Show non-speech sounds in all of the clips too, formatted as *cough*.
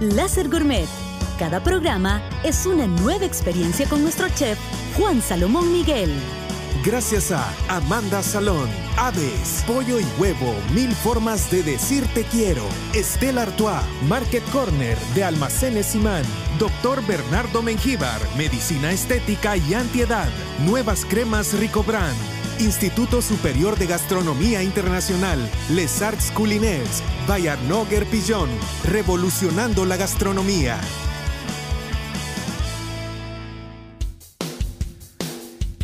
Láser Gourmet. Cada programa es una nueva experiencia con nuestro chef Juan Salomón Miguel. Gracias a Amanda Salón, Aves, Pollo y Huevo, Mil Formas de Decir Te Quiero, Estela Artois, Market Corner de Almacenes Imán, Doctor Bernardo Mengíbar, Medicina Estética y Antiedad, Nuevas Cremas Rico Brand, Instituto Superior de Gastronomía Internacional, Les Arts Culinaires, Bayarnoger Pillón, revolucionando la gastronomía.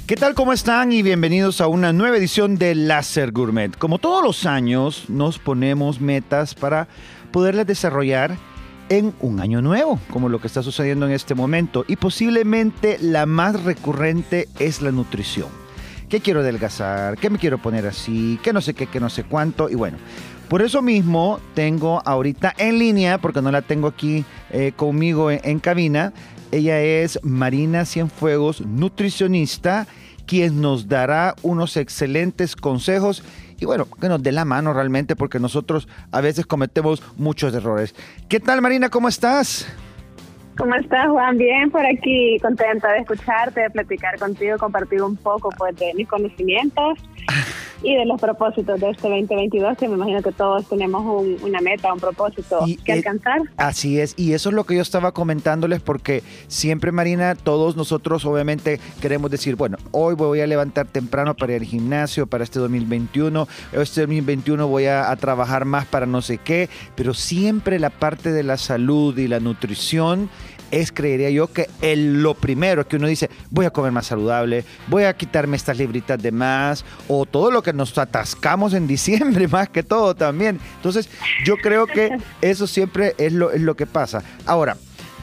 ¿Qué tal? ¿Cómo están? Y bienvenidos a una nueva edición de Láser Gourmet. Como todos los años, nos ponemos metas para poderlas desarrollar en un año nuevo, como lo que está sucediendo en este momento. Y posiblemente la más recurrente es la nutrición. ¿Qué quiero adelgazar? ¿Qué me quiero poner así? ¿Qué no sé qué? ¿Qué no sé cuánto? Y bueno, por eso mismo tengo ahorita en línea, porque no la tengo aquí eh, conmigo en, cabina, ella es Marina Cienfuegos, nutricionista, quien nos dará unos excelentes consejos y bueno, que nos dé la mano realmente porque nosotros a veces cometemos muchos errores. ¿Qué tal Marina? ¿Cómo estás? ¿Cómo estás, Juan? Bien, por aquí, contenta de escucharte, de platicar contigo, compartir un poco pues, de mis conocimientos y de los propósitos de este 2022, que me imagino que todos tenemos un, una meta, un propósito Y, que eh, alcanzar. Así es, y eso es lo que yo estaba comentándoles porque siempre, Marina, todos nosotros obviamente queremos decir, bueno, hoy voy a levantar temprano para ir al gimnasio, para este 2021, este 2021 voy a, a trabajar más para no sé qué, pero siempre la parte de la salud y la nutrición es, creería yo, que el, lo primero que uno dice, voy a comer más saludable, voy a quitarme estas libritas de más, o todo lo que nos atascamos en diciembre, *laughs* más que todo también. Entonces, yo creo que eso siempre es lo, es lo que pasa. Ahora,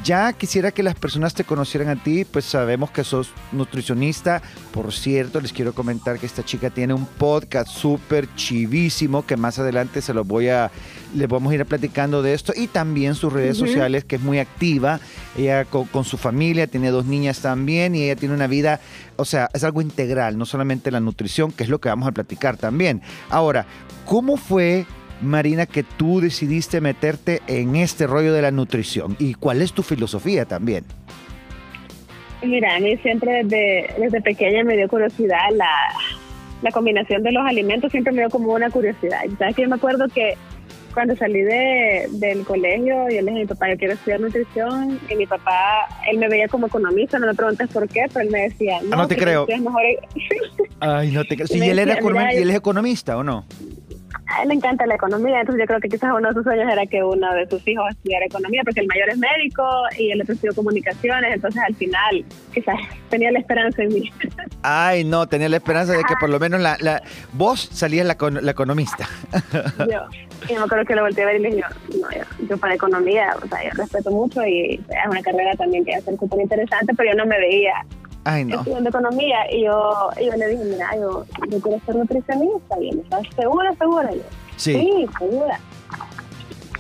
ya quisiera que las personas te conocieran a ti, pues sabemos que sos nutricionista. Por cierto, les quiero comentar que esta chica tiene un podcast súper chivísimo que más adelante se los voy a, les vamos a ir platicando de esto y también sus redes sociales, que es muy activa. Ella con, con su familia tiene dos niñas también y ella tiene una vida, o sea, es algo integral, no solamente la nutrición, que es lo que vamos a platicar también. Ahora, ¿cómo fue Marina, que tú decidiste meterte en este rollo de la nutrición? ¿Y cuál es tu filosofía también? Mira, a mí siempre desde, desde pequeña me dio curiosidad la, la combinación de los alimentos, siempre me dio como una curiosidad. ¿Sabes que Yo me acuerdo que cuando salí de, del colegio, yo le dije a mi papá, yo quiero estudiar nutrición, y mi papá, él me veía como economista, no me preguntes por qué, pero él me decía, no, Ah, no te creo. mejor Ay, no te creo. *laughs* Sí, Me ¿y él, decía, mira, ¿y él es economista o no? A él le encanta la economía, entonces yo creo que quizás uno de sus sueños era que uno de sus hijos estudiara economía, porque el mayor es médico y el otro estudió comunicaciones, entonces al final quizás tenía la esperanza en mí. *laughs* Ay, no, tenía la esperanza de que por lo menos la, la vos salías la, la economista. *laughs* yo, y me acuerdo que lo volteé a ver y le dije, no, yo, yo para economía, o sea, yo respeto mucho y es una carrera también que va a ser súper interesante, pero yo no me veía Ay, no. estudiando economía y yo, y yo le dije, mira, yo, yo quiero ser nutricionista y me estás segura, segura, yo, Sí. Sí, segura.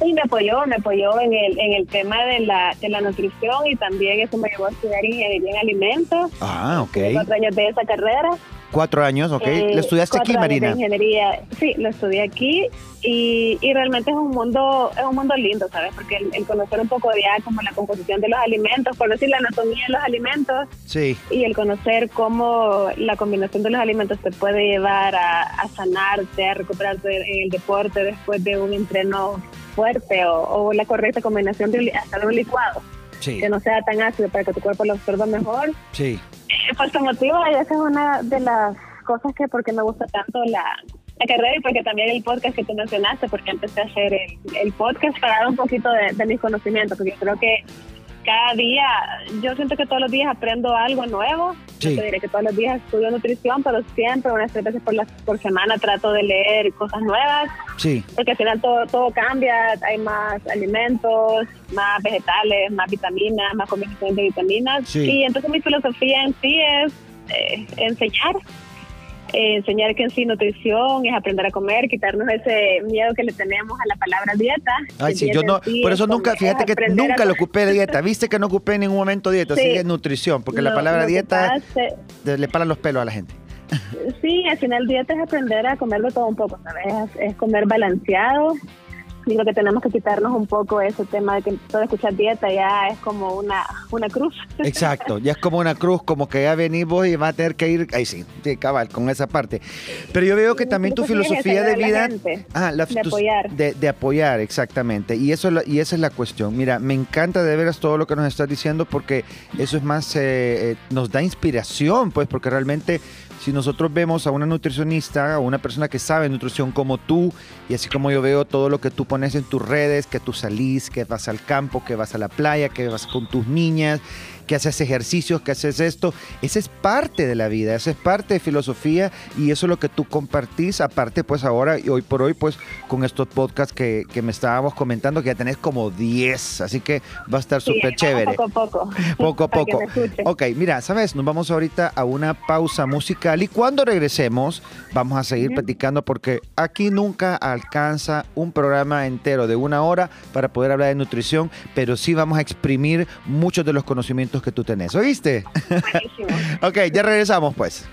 Y me apoyó, me apoyó en el, en el tema de la, de la nutrición y también eso me llevó a estudiar ingeniería en alimentos. Ah, ok. Cuatro años de esa carrera. Cuatro años, ok. Eh, ¿Lo estudiaste aquí, Marina? De ingeniería, sí, lo estudié aquí y, y realmente es un mundo es un mundo lindo, ¿sabes? Porque el, el conocer un poco ya como la composición de los alimentos, por decir la anatomía de los alimentos Sí. y el conocer cómo la combinación de los alimentos te puede llevar a, a sanarte, a recuperarte en el deporte después de un entreno fuerte o, o la correcta combinación de hasta de un licuado, Sí. que no sea tan ácido para que tu cuerpo lo absorba mejor. Sí. Eh, Pues te motiva y esa es una de las cosas que porque me gusta tanto la, carrera y porque también el podcast que tú mencionaste, porque empecé a hacer el, podcast para dar un poquito de, de mis conocimientos, porque creo que cada día, yo siento que todos los días aprendo algo nuevo. Sí. No te diré que todos los días estudio nutrición, pero siempre, unas tres veces por, la, por semana, trato de leer cosas nuevas, Sí. porque al final todo, todo cambia, hay más alimentos, más vegetales, más vitaminas, más combinaciones de vitaminas. Sí. Y entonces mi filosofía en sí es eh, enseñar. Eh, enseñar que en sí nutrición es aprender a comer, quitarnos ese miedo que le tenemos a la palabra dieta. Ay, sí, yo no, sí por es eso nunca, comer, fíjate que aprender a nunca lo ocupé de dieta. Viste que no ocupé en ningún momento dieta, Sí. sigue nutrición, porque la palabra dieta le paran los pelos a la gente. Sí, al final dieta es aprender a comer de todo un poco, ¿sabes? Es, es comer balanceado, digo que tenemos que quitarnos un poco ese tema de que todo escuchar dieta ya es como una, una cruz. *laughs* Exacto, ya es como una cruz, como que ya venimos y va a tener que ir, ahí sí, sí, cabal, con esa parte. Pero yo veo que también tu filosofía de vida... Ah, la, de apoyar. De, apoyar, exactamente. Y, eso, y esa es la cuestión. Mira, me encanta de veras todo lo que nos estás diciendo porque eso es más, eh, eh, nos da inspiración, pues, porque realmente si nosotros vemos a una nutricionista, a una persona que sabe nutrición como tú, y así como yo veo todo lo que tú pones en tus redes, que tú salís, que vas al campo, que vas a la playa, que vas con tus niñas, que haces ejercicios, que haces esto. Esa es parte de la vida, esa es parte de filosofía y eso es lo que tú compartís. Aparte, pues ahora y hoy por hoy, pues con estos podcasts que, que me estábamos comentando, que ya tenés como 10, así que va a estar súper chévere. Poco a poco. *laughs* Poco a poco. Ok, mira, sabes, nos vamos ahorita a una pausa musical y cuando regresemos vamos a seguir platicando porque aquí nunca alcanza un programa entero de una hora para poder hablar de nutrición, pero sí vamos a exprimir muchos de los conocimientos que tú tenés. ¿Oíste? Buenísimo. *laughs* ok, ya regresamos pues.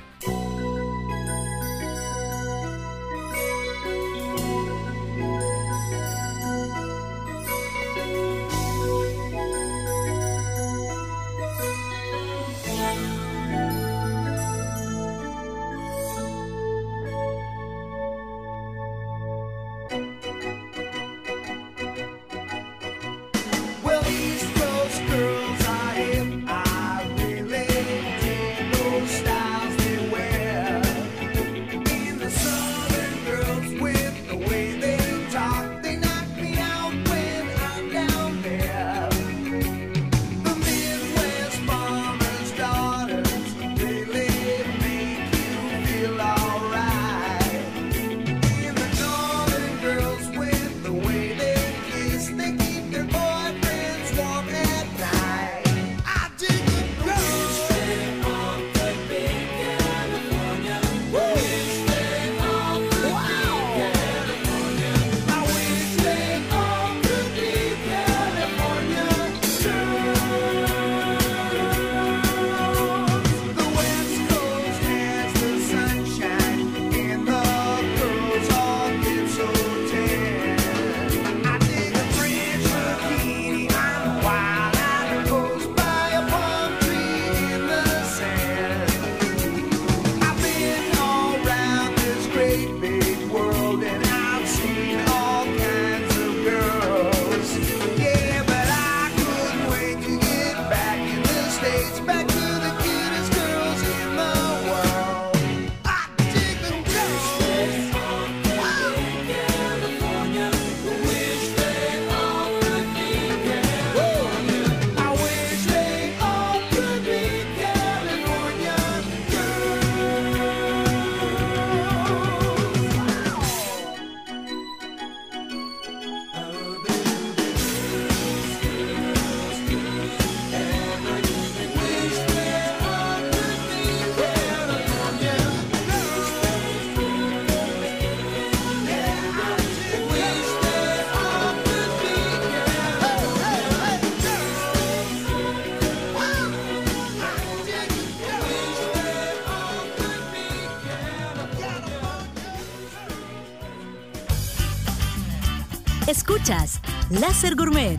Láser Gourmet.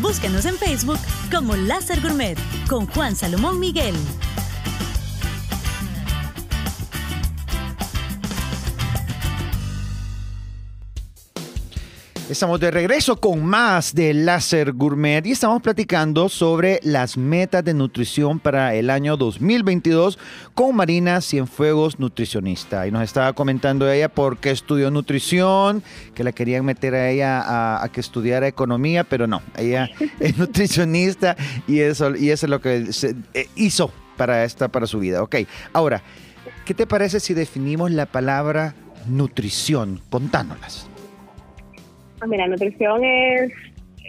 Búscanos en Facebook como Láser Gourmet con Juan Salomón Miguel. Estamos de regreso con más de Láser Gourmet y estamos platicando sobre las metas de nutrición para el año 2022 con Marina Cienfuegos, nutricionista. Y nos estaba comentando ella por qué estudió nutrición, que la querían meter a ella a, que estudiara economía, pero no, ella *laughs* es nutricionista y eso, y eso es lo que eh, hizo para, esta, para su vida. Ok, ahora, ¿qué te parece si definimos la palabra nutrición? Contánolas. Ah, mira, nutrición es,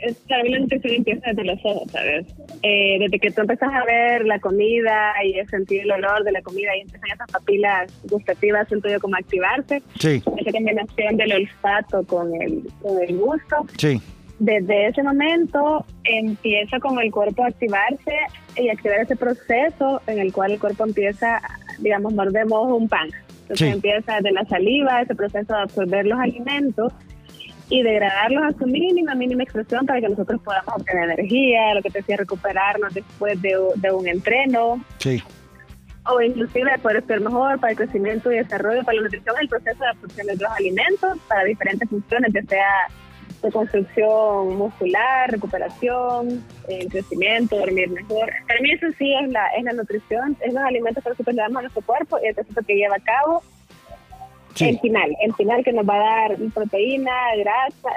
es la nutrición empieza desde los ojos, ¿sabes? Eh, desde que tú empiezas a ver la comida y a sentir el olor de la comida y empiezan esas papilas gustativas, siento yo como activarse. Sí. Esa combinación del olfato con el, con el gusto. Sí. Desde ese momento empieza con el cuerpo a activarse y activar ese proceso en el cual el cuerpo empieza, digamos, mordemos un pan. Entonces empieza de la saliva, ese proceso de absorber los alimentos y degradarlos a su mínima, mínima expresión para que nosotros podamos obtener energía, lo que te decía, recuperarnos después de, de un entreno. Sí. O inclusive poder ser mejor para el crecimiento y desarrollo, para la nutrición, el proceso de absorción de los alimentos para diferentes funciones, ya sea de construcción muscular, recuperación, eh, crecimiento, dormir mejor. Para mí eso sí es la, es la nutrición, es los alimentos que nosotros le damos a nuestro cuerpo y el proceso que lleva a cabo el final, el final que nos va a dar proteína, grasa,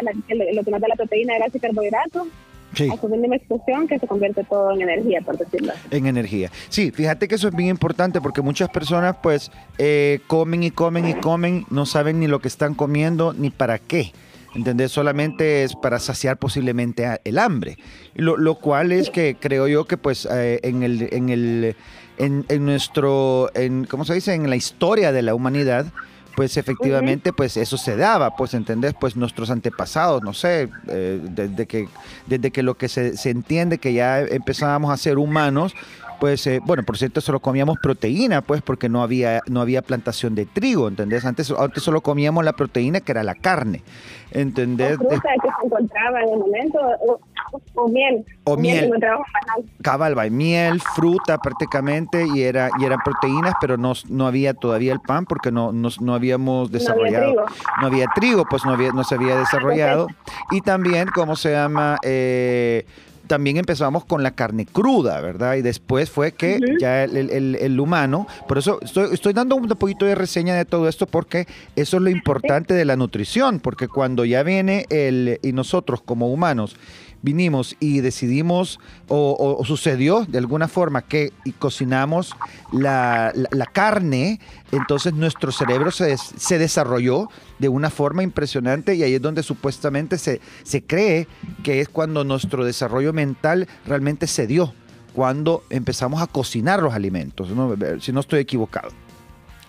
lo que nos da la proteína, grasa y carbohidratos. Sí. A su mínima explosión que se convierte todo en energía, por decirlo así. En energía. Sí, fíjate que eso es bien importante porque muchas personas pues eh, comen y comen y comen, no saben ni lo que están comiendo ni para qué. ¿Entendés? Solamente es para saciar posiblemente el hambre. Lo, lo cual es que creo yo que pues eh, en el, en el, en, en nuestro, en, ¿cómo se dice? En la historia de la humanidad, pues efectivamente pues eso se daba, pues entendés, pues nuestros antepasados, no sé, eh, desde que desde que lo que se, se, entiende que ya empezábamos a ser humanos, pues eh, bueno, por cierto, solo comíamos proteína, pues porque no había no había plantación de trigo, ¿entendés? Antes antes solo comíamos la proteína que era la carne. ¿entendés? O fruta que se encontraba en el momento, o, miel. O miel. Cabal, miel, fruta prácticamente, y era y eran proteínas, pero no, no había todavía el pan porque no, no, no habíamos desarrollado. No había, trigo. pues no, había, no se había desarrollado. Y también, ¿cómo se llama? Eh, también empezamos con la carne cruda, ¿verdad? Y después fue que ya el, humano, por eso estoy, estoy dando un poquito de reseña de todo esto porque eso es lo importante de la nutrición, porque cuando ya viene el, y nosotros como humanos vinimos y decidimos, o, sucedió de alguna forma que cocinamos la, carne, entonces nuestro cerebro se, se, desarrolló de una forma impresionante y ahí es donde supuestamente se, se cree que es cuando nuestro desarrollo mental realmente se dio, cuando empezamos a cocinar los alimentos, si no estoy equivocado.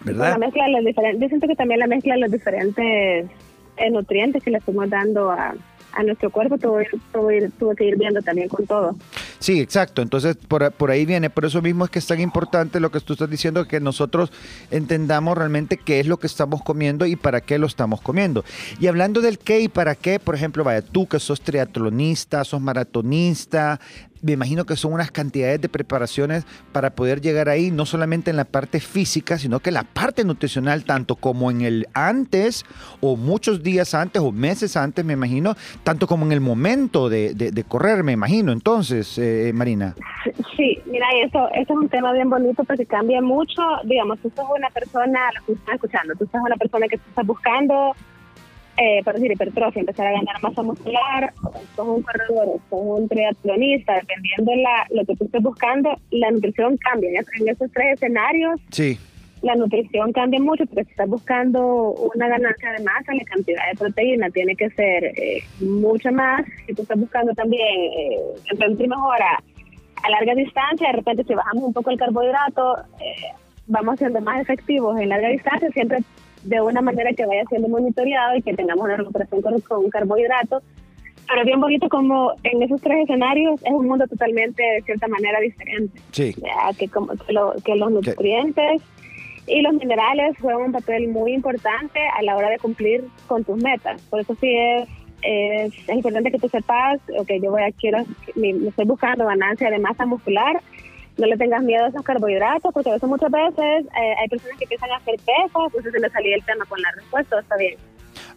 ¿verdad? La mezcla los diferentes, yo siento que también la mezcla de los diferentes eh, nutrientes que le estamos dando a, a nuestro cuerpo tuvo, tuvo, que ir viendo también con todo. Sí, exacto. Entonces, por, por, ahí viene. Por eso mismo es que es tan importante lo que tú estás diciendo, que nosotros entendamos realmente qué es lo que estamos comiendo y para qué lo estamos comiendo. Y hablando del qué y para qué, por ejemplo, vaya, tú que sos triatlonista, sos maratonista, me imagino que son unas cantidades de preparaciones para poder llegar ahí, no solamente en la parte física, sino que la parte nutricional, tanto como en el antes o muchos días antes o meses antes, me imagino, tanto como en el momento de, correr, me imagino. Entonces, eh, Marina. Sí, mira, eso, eso es un tema bien bonito porque cambia mucho. Digamos, tú sos una persona, lo que estás escuchando, tú sos una persona que estás buscando eh, por decir, hipertrofia, empezar a ganar masa muscular, sos un corredor, sos un triatlonista, dependiendo de la, lo que tú estés buscando, la nutrición cambia. En esos tres escenarios, sí. la nutrición cambia mucho, porque si estás buscando una ganancia de masa, la cantidad de proteína tiene que ser eh, mucho más. Si tú estás buscando también eh, reducir mejor a, a, larga distancia, de repente si bajamos un poco el carbohidrato, eh, vamos siendo más efectivos en larga distancia, siempre de una manera que vaya siendo monitoreado y que tengamos una recuperación con, con carbohidratos. Pero es bien bonito como en esos tres escenarios es un mundo totalmente, de cierta manera, diferente. Sí. que, como, que, los nutrientes y los minerales juegan un papel muy importante a la hora de cumplir con tus metas. Por eso sí es, es, importante que tú sepas, ok, yo voy a, quiero, me estoy buscando ganancia de masa muscular, no le tengas miedo a esos carbohidratos, porque a veces muchas veces eh, hay personas que empiezan a hacer pesas, entonces se le salía el tema con la respuesta, está bien.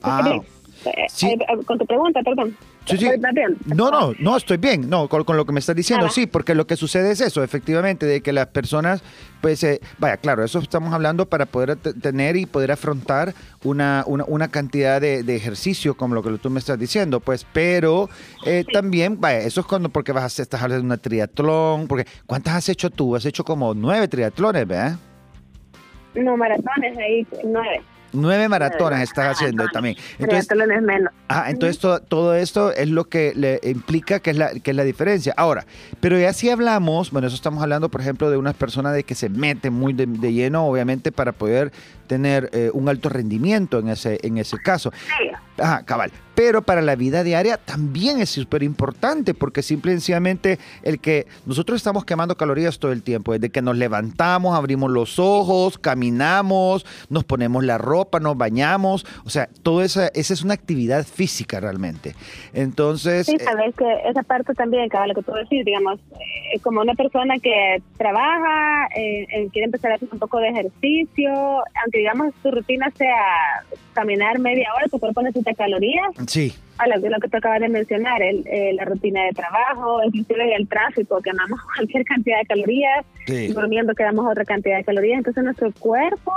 Ah, eh, eh, con tu pregunta, perdón. Sí, sí. No, no, no, estoy bien. No, con, lo que me estás diciendo, sí, porque lo que sucede es eso, efectivamente, de que las personas, pues, eh, vaya, claro, eso estamos hablando para poder tener y poder afrontar una, una, cantidad de, ejercicio, como lo que tú me estás diciendo, pues, pero también, vaya, eso es cuando, porque vas a hacer, estás hablando de una triatlón, porque, ¿cuántas has hecho tú? Has hecho como nueve triatlones, ¿verdad? No, maratones, ahí, nueve. Nueve maratonas estás haciendo también. Entonces, Ah, entonces todo, esto es lo que le implica que es, la, que es la diferencia. Ahora, pero ya si hablamos, bueno, eso estamos hablando, por ejemplo, de unas personas de que se meten muy de, lleno, obviamente, para poder tener eh, un alto rendimiento en ese, en ese caso. Ajá, cabal. Pero para la vida diaria también es súper importante porque simplemente el que nosotros estamos quemando calorías todo el tiempo, desde que nos levantamos, abrimos los ojos, caminamos, nos ponemos la ropa, nos bañamos, o sea, todo esa, esa es una actividad física realmente. Entonces... Sí, sabes que esa parte también, cabal, lo que tú decís, digamos, eh, como una persona que trabaja, eh, eh, quiere empezar a hacer un poco de ejercicio, aunque digamos tu rutina sea caminar media hora, tu cuerpo necesita calorías. Sí. A lo, lo que tú acabas de mencionar, el, la rutina de trabajo, inclusive el tráfico, quemamos *laughs* cualquier cantidad de calorías, Sí. durmiendo quedamos otra cantidad de calorías, entonces nuestro cuerpo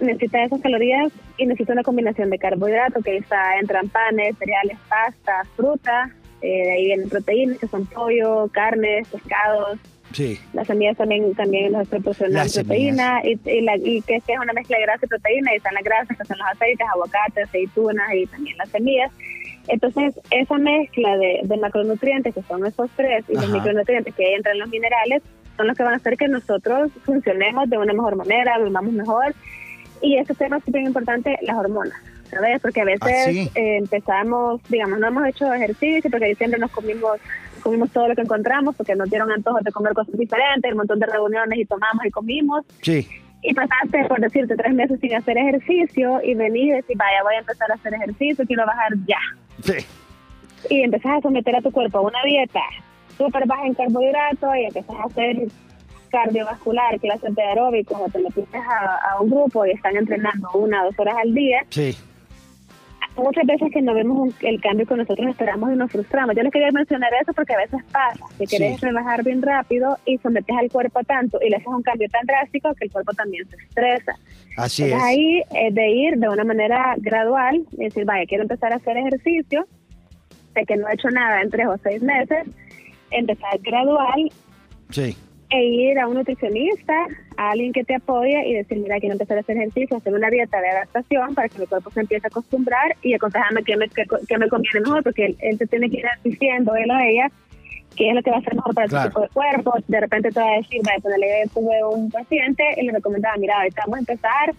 necesita esas calorías y necesita una combinación de carbohidratos, que está entran panes, cereales, pastas, fruta, eh, de ahí vienen proteínas, que son pollo, carnes, pescados, Sí. las semillas también también nos proporcionan proteína y, y, la, y que es una mezcla de grasa y proteína y están las grasas que son los aceites, aguacates, aceitunas y también las semillas. Entonces, esa mezcla de, de macronutrientes, que son esos tres, y los micronutrientes que entran en los minerales, son los que van a hacer que nosotros funcionemos de una mejor manera, vivamos mejor. Y este tema es súper importante, las hormonas, ¿sabes? Porque a veces Ah, sí. eh, empezamos, digamos, no hemos hecho ejercicio porque siempre nos comimos comimos todo lo que encontramos porque nos dieron antojos de comer cosas diferentes, un montón de reuniones y tomamos y comimos. Sí. Y pasaste, por decirte, tres meses sin hacer ejercicio y venís y decís, vaya, voy a empezar a hacer ejercicio, quiero bajar ya. Sí. Y empezás a someter a tu cuerpo a una dieta súper baja en carbohidratos y empezás a hacer cardiovascular, clases de aeróbicos, o te metiste a, a un grupo y están entrenando una o dos horas al día. Sí. Muchas veces que no vemos un- el cambio que nosotros esperamos y nos frustramos. Yo les quería mencionar eso porque a veces pasa que Sí. querés rebajar bien rápido y sometes al cuerpo tanto y le haces un cambio tan drástico que el cuerpo también se estresa. Así es. Entonces ahí es de ir de una manera gradual, y decir, vaya, quiero empezar a hacer ejercicio, sé que no he hecho nada en tres o seis meses, empezar gradual Sí. E ir a un nutricionista, a alguien que te apoye y decir, mira, quiero empezar a hacer ejercicio, hacer una dieta de adaptación para que mi cuerpo se empiece a acostumbrar y aconsejarme qué me, qué, qué me conviene mejor, porque él, él te tiene que ir diciendo, él o ella, qué es lo que va a ser mejor para Claro. tu tipo de cuerpo. De repente te va a decir, vaya, pues le tuve un paciente y le recomendaba, mira, ahorita vamos a empezar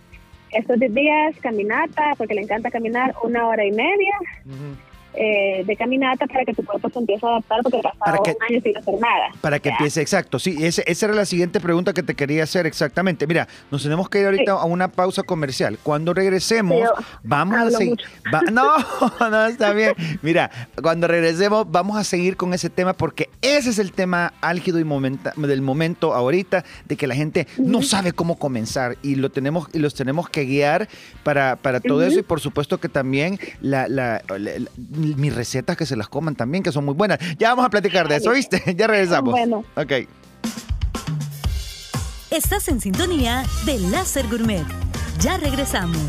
estos 10 días caminata, porque le encanta caminar una hora y media eh, de caminata para que tu cuerpo se empiece a adaptar, porque pasado que- un año sin hacer nada. Para que empiece, exacto. Sí, ese- esa era la siguiente pregunta que te quería hacer exactamente. Mira, nos tenemos que ir ahorita Sí. a una pausa comercial. Cuando regresemos, vamos a seguir. no, *laughs* no, está bien. Mira, cuando regresemos, vamos a seguir con ese tema porque ese es el tema álgido y momenta- del momento ahorita, de que la gente no sabe cómo comenzar y lo tenemos y los tenemos que guiar para, para todo eso y por supuesto que también la, la- la- la- mis recetas que se las coman también, que son muy buenas. Ya vamos a platicar de eso, ¿viste? *laughs* Ya regresamos. Bueno. Ok. Estás en sintonía de Láser Gourmet. Ya regresamos.